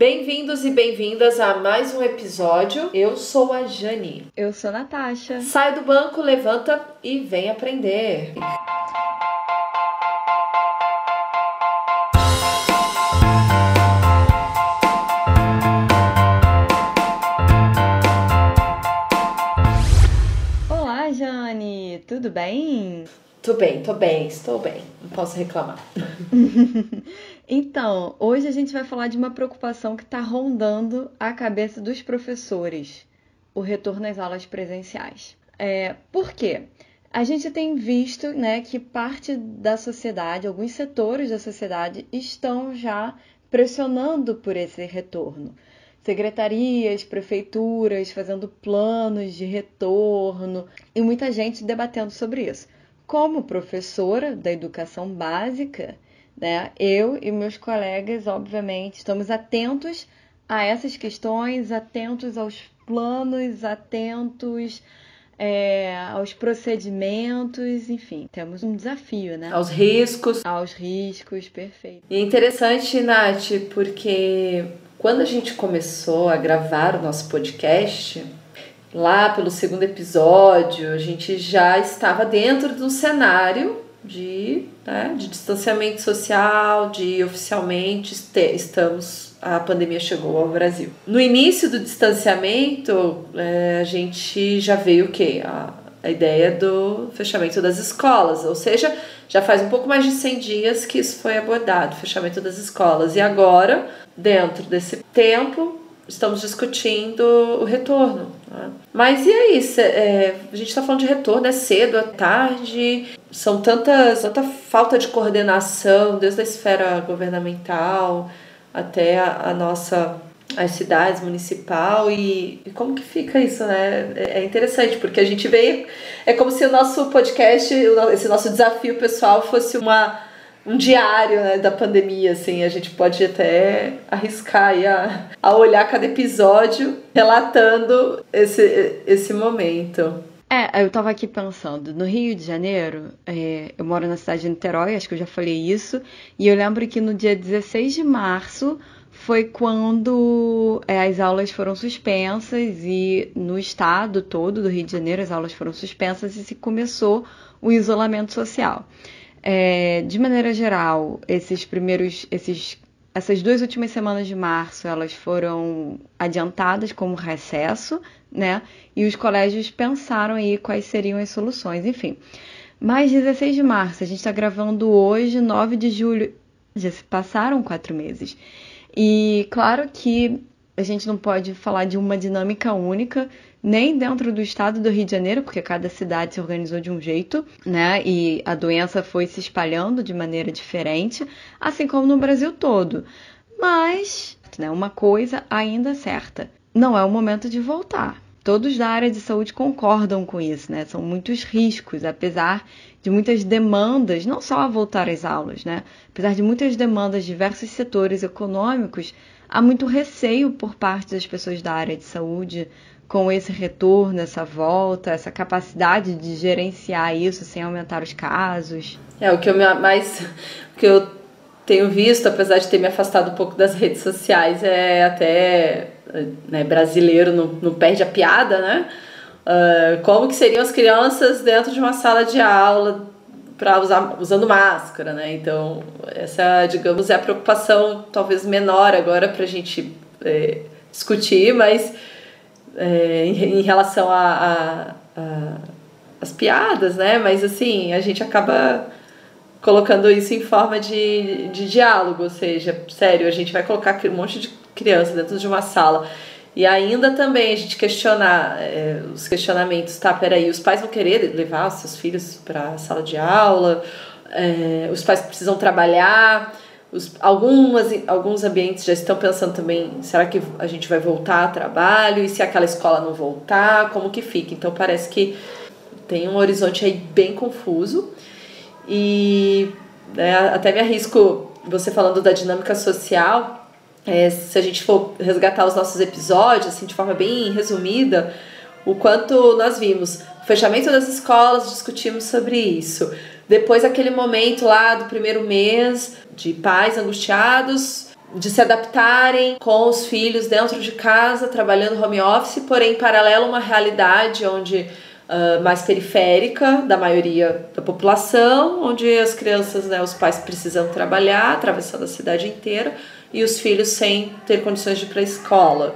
Bem-vindos e bem-vindas a mais um episódio. Eu sou a Jane. Eu sou a Natasha. Sai do banco, levanta e vem aprender. Olá, Jane. Tudo bem? Tudo bem, tô bem, estou bem. Não posso reclamar. Então, hoje a gente vai falar de uma preocupação que está rondando a cabeça dos professores: o retorno às aulas presenciais. É, por quê? A gente tem visto né, que parte da sociedade, alguns setores da sociedade, estão já pressionando por esse retorno. Secretarias, prefeituras fazendo planos de retorno e muita gente debatendo sobre isso. Como professora da educação básica, né? Eu e meus colegas, obviamente, estamos atentos a essas questões, atentos aos planos, atentos é, aos procedimentos, enfim, temos um desafio, né? Aos riscos. Aos riscos, perfeito. E é interessante, Nath, porque quando a gente começou a gravar o nosso podcast, lá pelo segundo episódio, a gente já estava dentro de um cenário de, né, de distanciamento social, de oficialmente estamos a pandemia chegou ao Brasil. No início do distanciamento, é, a gente já veio o quê? A, a ideia do fechamento das escolas, ou seja, já faz um pouco mais de 100 dias que isso foi abordado, fechamento das escolas. E agora, dentro desse tempo, estamos discutindo o retorno. Né? Mas e aí? Cê, é, a gente está falando de retorno, é cedo, é tarde, são tantas, tanta falta de coordenação, desde a esfera governamental até a, a nossa as cidades municipal e, e, como que fica isso, né? É, é interessante porque a gente veio é como se o nosso podcast, esse nosso desafio pessoal fosse uma um diário né, da pandemia, assim, a gente pode até arriscar a, a olhar cada episódio relatando esse, esse momento. É, eu tava aqui pensando, no Rio de Janeiro, é, eu moro na cidade de Niterói, acho que eu já falei isso, e eu lembro que no dia 16 de março foi quando é, as aulas foram suspensas e no estado todo do Rio de Janeiro as aulas foram suspensas e se começou o isolamento social. É, de maneira geral, esses primeiros, esses, essas duas últimas semanas de março, elas foram adiantadas como recesso, né? E os colégios pensaram aí quais seriam as soluções, enfim. Mas 16 de março, a gente está gravando hoje, 9 de julho, já se passaram quatro meses. E claro que a gente não pode falar de uma dinâmica única, nem dentro do estado do Rio de Janeiro, porque cada cidade se organizou de um jeito, né? E a doença foi se espalhando de maneira diferente, assim como no Brasil todo. Mas, né, uma coisa ainda é certa: não é o momento de voltar. Todos da área de saúde concordam com isso, né? São muitos riscos, apesar de muitas demandas, não só a voltar às aulas, né? Apesar de muitas demandas de diversos setores econômicos, há muito receio por parte das pessoas da área de saúde com esse retorno, essa volta, essa capacidade de gerenciar isso sem aumentar os casos? É, o que eu mais o que eu tenho visto, apesar de ter me afastado um pouco das redes sociais, é até né, brasileiro não, não perde a piada, né? Uh, como que seriam as crianças dentro de uma sala de aula para usar usando máscara, né? Então essa, digamos, é a preocupação talvez menor agora para a gente é, discutir, mas é, em, em, relação a, a, a, as piadas, né? Mas assim, a gente acaba colocando isso em forma de, de diálogo, ou seja, sério, a gente vai colocar um monte de criança dentro de uma sala. E ainda também a gente questionar é, os questionamentos, tá? Peraí, os pais vão querer levar os seus filhos para a sala de aula, é, os pais precisam trabalhar, os, algumas, alguns ambientes já estão pensando também, será que a gente vai voltar a trabalho? E se aquela escola não voltar, como que fica? Então parece que tem um horizonte aí bem confuso. E né, até me arrisco, você falando da dinâmica social, é, se a gente for resgatar os nossos episódios, assim, de forma bem resumida, o quanto nós vimos o fechamento das escolas, discutimos sobre isso. Depois aquele momento lá do primeiro mês de pais angustiados, de se adaptarem com os filhos dentro de casa, trabalhando home office, porém, em paralelo, uma realidade onde uh, mais periférica da maioria da população, onde as crianças, né, os pais precisam trabalhar, atravessando a cidade inteira, e os filhos sem ter condições de ir para a escola.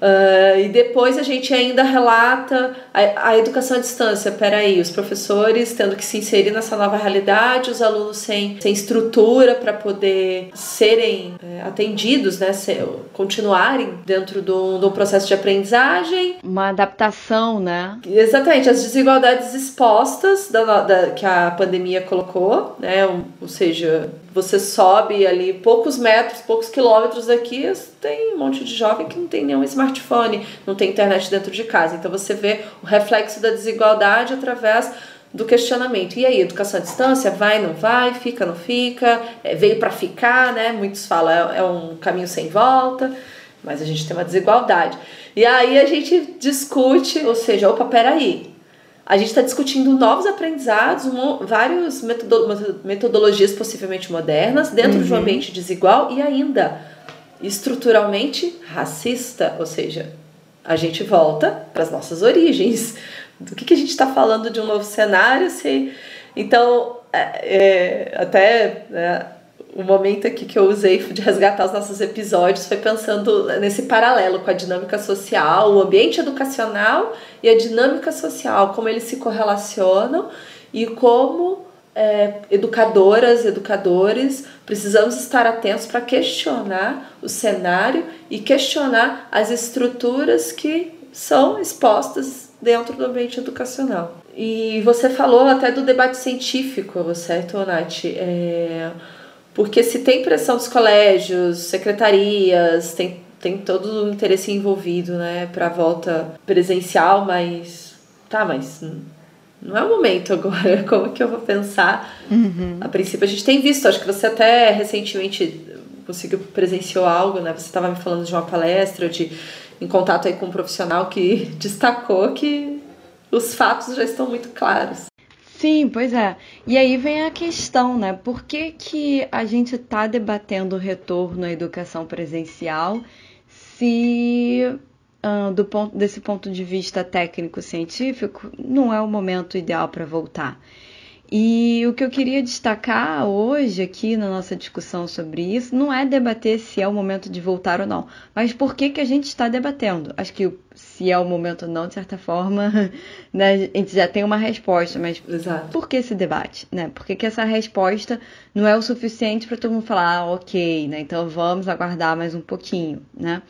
Uh, e depois a gente ainda relata a, a, educação à distância. Peraí, os professores tendo que se inserir nessa nova realidade, os alunos sem, sem estrutura para poder serem é, atendidos, né, ser, continuarem dentro do, do processo de aprendizagem. Uma adaptação, né? Exatamente, as desigualdades expostas da, da que a pandemia colocou, né, ou, ou seja, você sobe ali poucos metros, poucos quilômetros daqui, tem um monte de jovem que não tem nenhum smartphone, não tem internet dentro de casa. Então você vê o reflexo da desigualdade através do questionamento. E aí, educação à distância? Vai, não vai? Fica, não fica? É, veio para ficar, né? Muitos falam é, é um caminho sem volta, mas a gente tem uma desigualdade. E aí a gente discute, ou seja, opa, peraí, a gente está discutindo novos aprendizados, várias metodologias possivelmente modernas, dentro uhum. de um uhum. ambiente desigual e ainda estruturalmente racista. Ou seja, a gente volta para as nossas origens. Do que, que a gente está falando de um novo cenário? Se... Então, é, é, até. Né, o momento aqui que eu usei de resgatar os nossos episódios foi pensando nesse paralelo com a dinâmica social, o ambiente educacional e a dinâmica social, como eles se correlacionam e como é, educadoras, educadores, precisamos estar atentos para questionar o cenário e questionar as estruturas que são expostas dentro do ambiente educacional. E você falou até do debate científico, certo, Nath? É porque se tem pressão dos colégios, secretarias, tem, tem todo o interesse envolvido, né, para a volta presencial, mas tá, mas não é o momento agora. Como que eu vou pensar? Uhum. A princípio a gente tem visto, acho que você até recentemente conseguiu presenciou algo, né? Você estava me falando de uma palestra, de em contato aí com um profissional que destacou que os fatos já estão muito claros. Sim, pois é. E aí vem a questão, né? Por que, que a gente está debatendo o retorno à educação presencial se, uh, do ponto, desse ponto de vista técnico-científico, não é o momento ideal para voltar? E o que eu queria destacar hoje aqui na nossa discussão sobre isso não é debater se é o momento de voltar ou não, mas por que, que a gente está debatendo. Acho que se é o momento ou não, de certa forma, né, a gente já tem uma resposta, mas Exato. por que esse debate? Né? Por que, que essa resposta não é o suficiente para todo mundo falar, ah, ok, né, então vamos aguardar mais um pouquinho, né?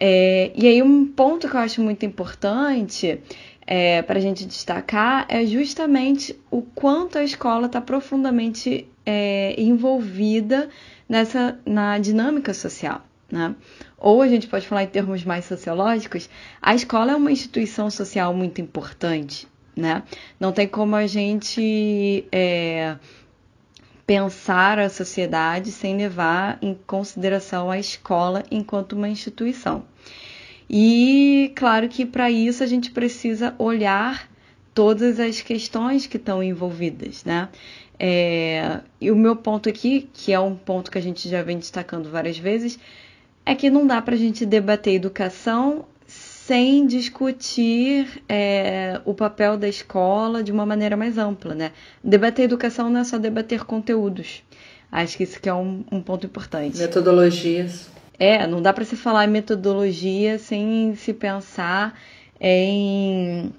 É, e aí um ponto que eu acho muito importante é, para a gente destacar é justamente o quanto a escola está profundamente é, envolvida nessa na dinâmica social. Né? Ou a gente pode falar em termos mais sociológicos, a escola é uma instituição social muito importante. Né? Não tem como a gente é, pensar a sociedade sem levar em consideração a escola enquanto uma instituição. E claro que para isso a gente precisa olhar todas as questões que estão envolvidas, né? É, e o meu ponto aqui, que é um ponto que a gente já vem destacando várias vezes, é que não dá para a gente debater educação sem discutir é, o papel da escola de uma maneira mais ampla, né? Debater educação não é só debater conteúdos. Acho que isso que é um, um ponto importante. Metodologias. É, não dá para se falar em metodologia sem se pensar em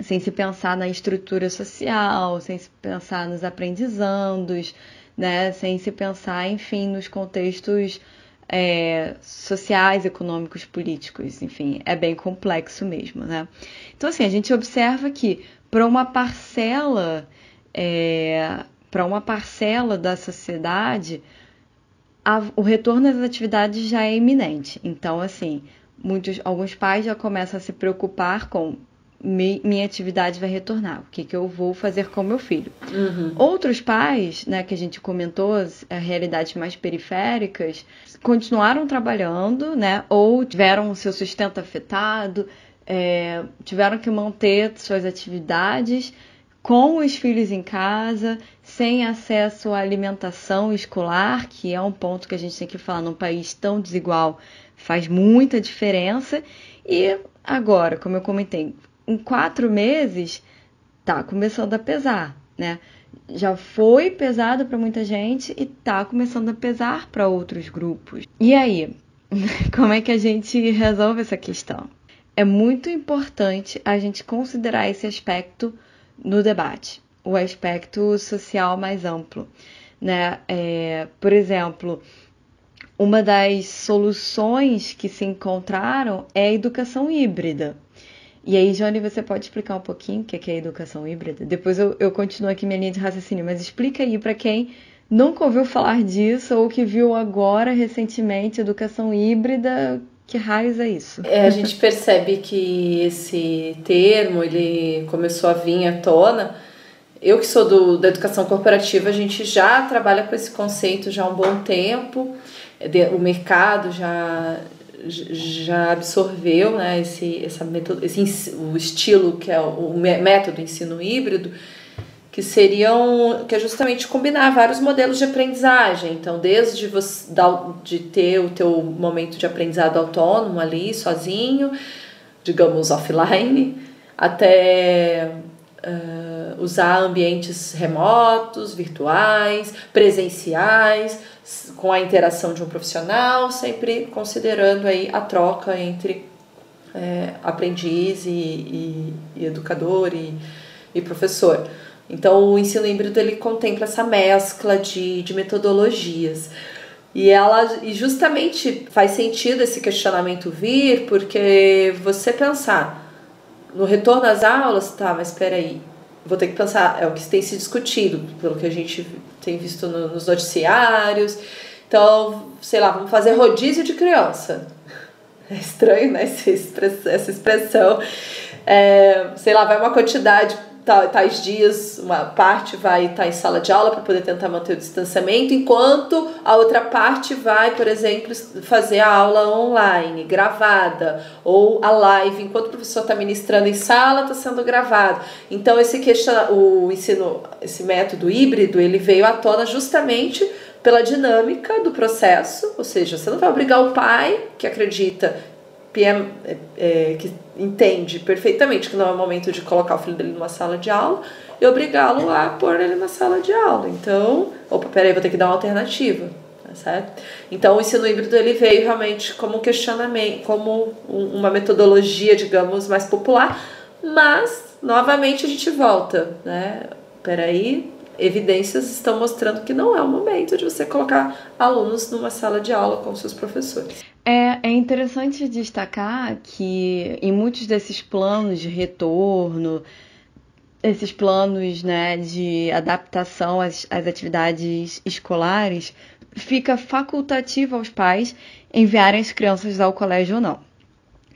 sem se pensar na estrutura social, sem se pensar nos aprendizandos, né? sem se pensar, enfim, nos contextos é, sociais, econômicos, políticos, enfim, é bem complexo mesmo, né? Então, assim, a gente observa que para uma parcela, é, para uma parcela da sociedade, a, o retorno das atividades já é iminente. Então, assim, muitos, alguns pais já começam a se preocupar com mi, minha atividade vai retornar, o que, que eu vou fazer com meu filho. Uhum. Outros pais, né, que a gente comentou, as, as realidades mais periféricas, continuaram trabalhando, né, ou tiveram o seu sustento afetado, é, tiveram que manter suas atividades com os filhos em casa, sem acesso à alimentação escolar, que é um ponto que a gente tem que falar num país tão desigual, faz muita diferença. E agora, como eu comentei, em quatro meses tá começando a pesar, né? Já foi pesado para muita gente e tá começando a pesar para outros grupos. E aí, como é que a gente resolve essa questão? É muito importante a gente considerar esse aspecto no debate, o aspecto social mais amplo, né? É, por exemplo, uma das soluções que se encontraram é a educação híbrida. E aí, Johnny, você pode explicar um pouquinho o que é a educação híbrida? Depois eu, eu continuo aqui minha linha de raciocínio, mas explica aí para quem nunca ouviu falar disso ou que viu agora recentemente educação híbrida. Que raios é isso? É, a gente percebe que esse termo ele começou a vir à tona. Eu que sou do, da educação corporativa, a gente já trabalha com esse conceito já há um bom tempo. O mercado já, já absorveu né, esse, essa metodo, esse, o estilo que é o método ensino híbrido, que seriam que é justamente combinar vários modelos de aprendizagem. Então, desde você de ter o teu momento de aprendizado autônomo ali, sozinho, digamos offline, até uh, usar ambientes remotos, virtuais, presenciais, com a interação de um profissional, sempre considerando aí a troca entre é, aprendiz e, e, e educador e, e, professor. Então, o ensino híbrido ele contempla essa mescla de, de metodologias. E ela e justamente faz sentido esse questionamento vir, porque você pensar no retorno às aulas, tá, mas espera aí, vou ter que pensar, é o que tem se discutido, pelo que a gente tem visto no, nos noticiários. Então, sei lá, vamos fazer rodízio de criança. É estranho, né, essa expressão. É, sei lá, vai uma quantidade tais dias, uma parte vai estar em sala de aula para poder tentar manter o distanciamento, enquanto a outra parte vai, por exemplo, fazer a aula online, gravada, ou a live, enquanto o professor está ministrando em sala, está sendo gravado. Então, esse questiona, o ensino, esse método híbrido, ele veio à tona justamente pela dinâmica do processo, ou seja, você não vai obrigar o pai que acredita PM, é, é, que entende perfeitamente que não é o momento de colocar o filho dele numa sala de aula e obrigá-lo a pôr ele na sala de aula. Então, opa, peraí, vou ter que dar uma alternativa, tá certo? Então, o ensino híbrido ele veio realmente como um questionamento, como uma metodologia, digamos, mais popular, mas, novamente, a gente volta, né? Peraí, evidências estão mostrando que não é o momento de você colocar alunos numa sala de aula com seus professores. É, é interessante destacar que em muitos desses planos de retorno, esses planos né, de adaptação às, às atividades escolares, fica facultativo aos pais enviarem as crianças ao colégio ou não.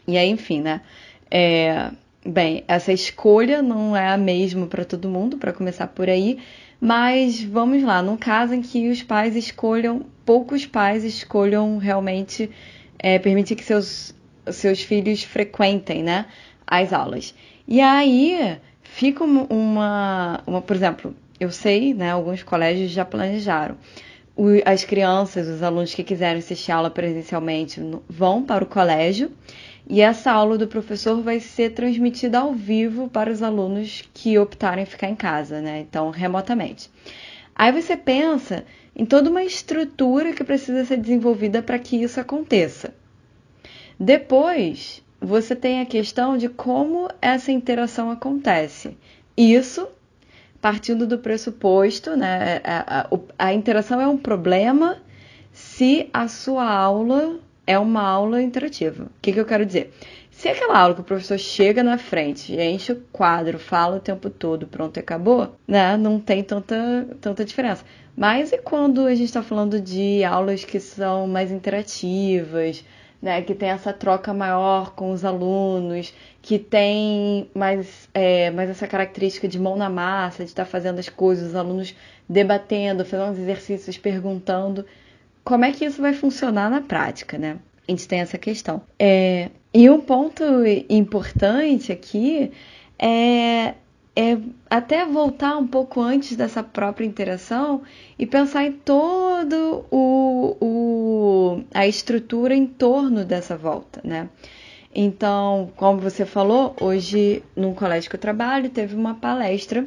E aí, enfim, né? É, bem, essa escolha não é a mesma para todo mundo, para começar por aí, mas vamos lá, num caso em que os pais escolham, poucos pais escolham realmente é, permitir que seus, seus filhos frequentem né, as aulas. E aí fica uma, uma, por exemplo, eu sei, né, alguns colégios já planejaram. O, as crianças, os alunos que quiserem assistir aula presencialmente vão para o colégio e essa aula do professor vai ser transmitida ao vivo para os alunos que optarem ficar em casa, né? Então, remotamente. Aí você pensa em toda uma estrutura que precisa ser desenvolvida para que isso aconteça. Depois, você tem a questão de como essa interação acontece. Isso partindo do pressuposto, né? A, a, a, interação é um problema se a sua aula é uma aula interativa. O que, que eu quero dizer? Se aquela aula que o professor chega na frente, enche o quadro, fala o tempo todo, pronto, acabou, né? Não tem tanta, tanta diferença. Mas e quando a gente está falando de aulas que são mais interativas, né? Que tem essa troca maior com os alunos, que tem mais, é, mais essa característica de mão na massa, de estar tá fazendo as coisas, os alunos debatendo, fazendo os exercícios, perguntando. Como é que isso vai funcionar na prática, né? A gente tem essa questão. É, e um ponto importante aqui é é até voltar um pouco antes dessa própria interação e pensar em todo o, o a estrutura em torno dessa volta, né? Então, como você falou, hoje num colégio que eu trabalho teve uma palestra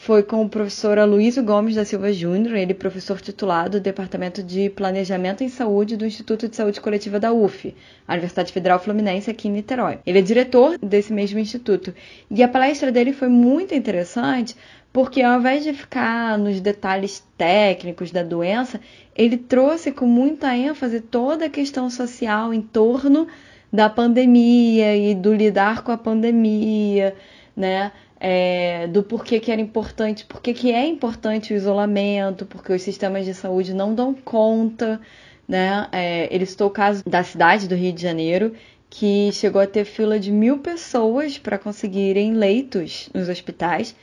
foi com o professor Aloysio Gomes da Silva Júnior, ele professor titulado do Departamento de Planejamento em Saúde do Instituto de Saúde Coletiva da UF, a Universidade Federal Fluminense aqui em Niterói. Ele é diretor desse mesmo instituto. E a palestra dele foi muito interessante porque ao invés de ficar nos detalhes técnicos da doença, ele trouxe com muita ênfase toda a questão social em torno da pandemia e do lidar com a pandemia, né? É, do porquê que era importante, porquê que é importante o isolamento, porque os sistemas de saúde não dão conta, né? É, ele citou o caso da cidade do Rio de Janeiro, que chegou a ter fila de mil pessoas para conseguirem leitos nos hospitais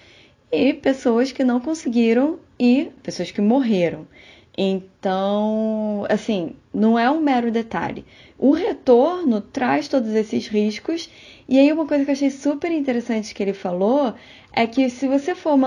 e pessoas que não conseguiram e pessoas que morreram. Então, assim, não é um mero detalhe. O retorno traz todos esses riscos e aí uma coisa que eu achei super interessante que ele falou é que se você for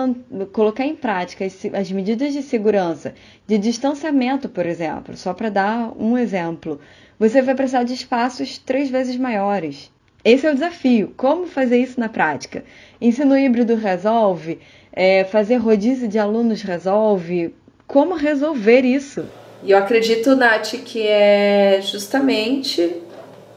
colocar em prática as medidas de segurança, de distanciamento, por exemplo, só para dar um exemplo, você vai precisar de espaços três vezes maiores. Esse é o desafio. Como fazer isso na prática? Ensino híbrido resolve? É, fazer rodízio de alunos resolve? Como resolver isso? E eu acredito, Nath, que é justamente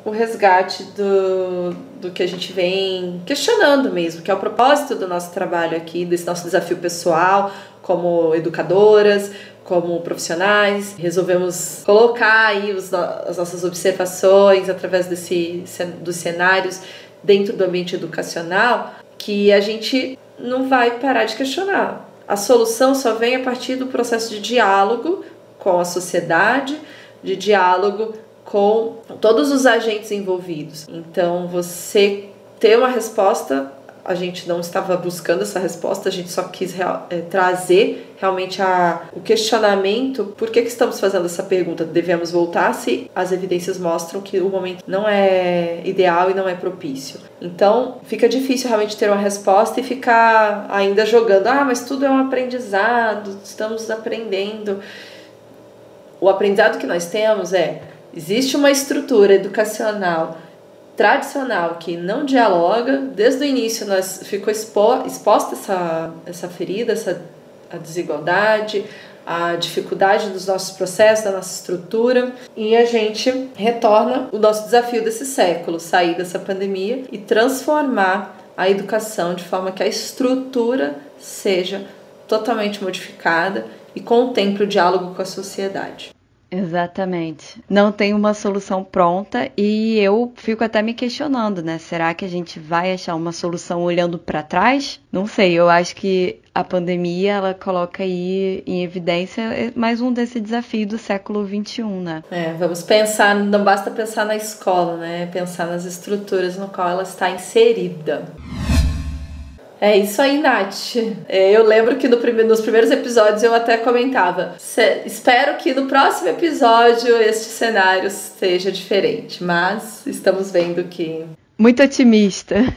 o resgate do, do que a gente vem questionando mesmo, que é o propósito do nosso trabalho aqui, desse nosso desafio pessoal, como educadoras, como profissionais. Resolvemos colocar aí os, as nossas observações através desse, dos cenários dentro do ambiente educacional, que a gente não vai parar de questionar. A solução só vem a partir do processo de diálogo com a sociedade, de diálogo com todos os agentes envolvidos. Então, você ter uma resposta, a gente não estava buscando essa resposta, a gente só quis real, é, trazer realmente a, o questionamento: por que, que estamos fazendo essa pergunta? Devemos voltar se as evidências mostram que o momento não é ideal e não é propício. Então, fica difícil realmente ter uma resposta e ficar ainda jogando: ah, mas tudo é um aprendizado, estamos aprendendo. O aprendizado que nós temos é Existe uma estrutura educacional tradicional que não dialoga. Desde o início nós ficou expo, exposta essa, essa ferida, essa a desigualdade, a dificuldade dos nossos processos, da nossa estrutura, e a gente retorna o nosso desafio desse século, sair dessa pandemia e transformar a educação de forma que a estrutura seja totalmente modificada e contemple o diálogo com a sociedade. Exatamente. Não tem uma solução pronta e eu fico até me questionando, né? Será que a gente vai achar uma solução olhando para trás? Não sei, eu acho que a pandemia ela coloca aí em evidência mais um desse desafio do século XXI, né? É, vamos pensar, não basta pensar na escola, né? Pensar nas estruturas no qual ela está inserida. É isso aí, Nath. É, eu lembro que no primeiro, nos primeiros episódios eu até comentava. espero que no próximo episódio este cenário seja diferente, mas estamos vendo que. Muito otimista.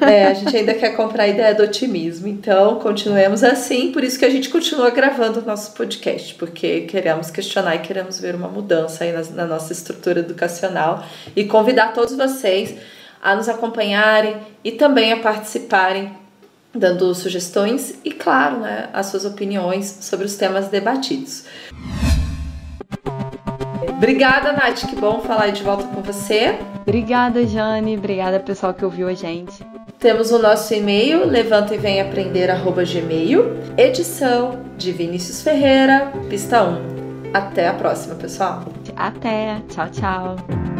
É, a gente ainda quer comprar a ideia do otimismo, então continuemos assim, por isso que a gente continua gravando o nosso podcast, porque queremos questionar e queremos ver uma mudança aí na, na nossa estrutura educacional e convidar todos vocês a nos acompanharem e também a participarem dando sugestões e, claro, né, as suas opiniões sobre os temas debatidos. Obrigada, Nath. Que bom falar de volta com você. Obrigada, Jane. Obrigada, pessoal que ouviu a gente. Temos o nosso e-mail, levanta e vem aprender, arroba gmail. Edição de Vinícius Ferreira, pista 1. Até a próxima, pessoal. Até. Tchau, tchau.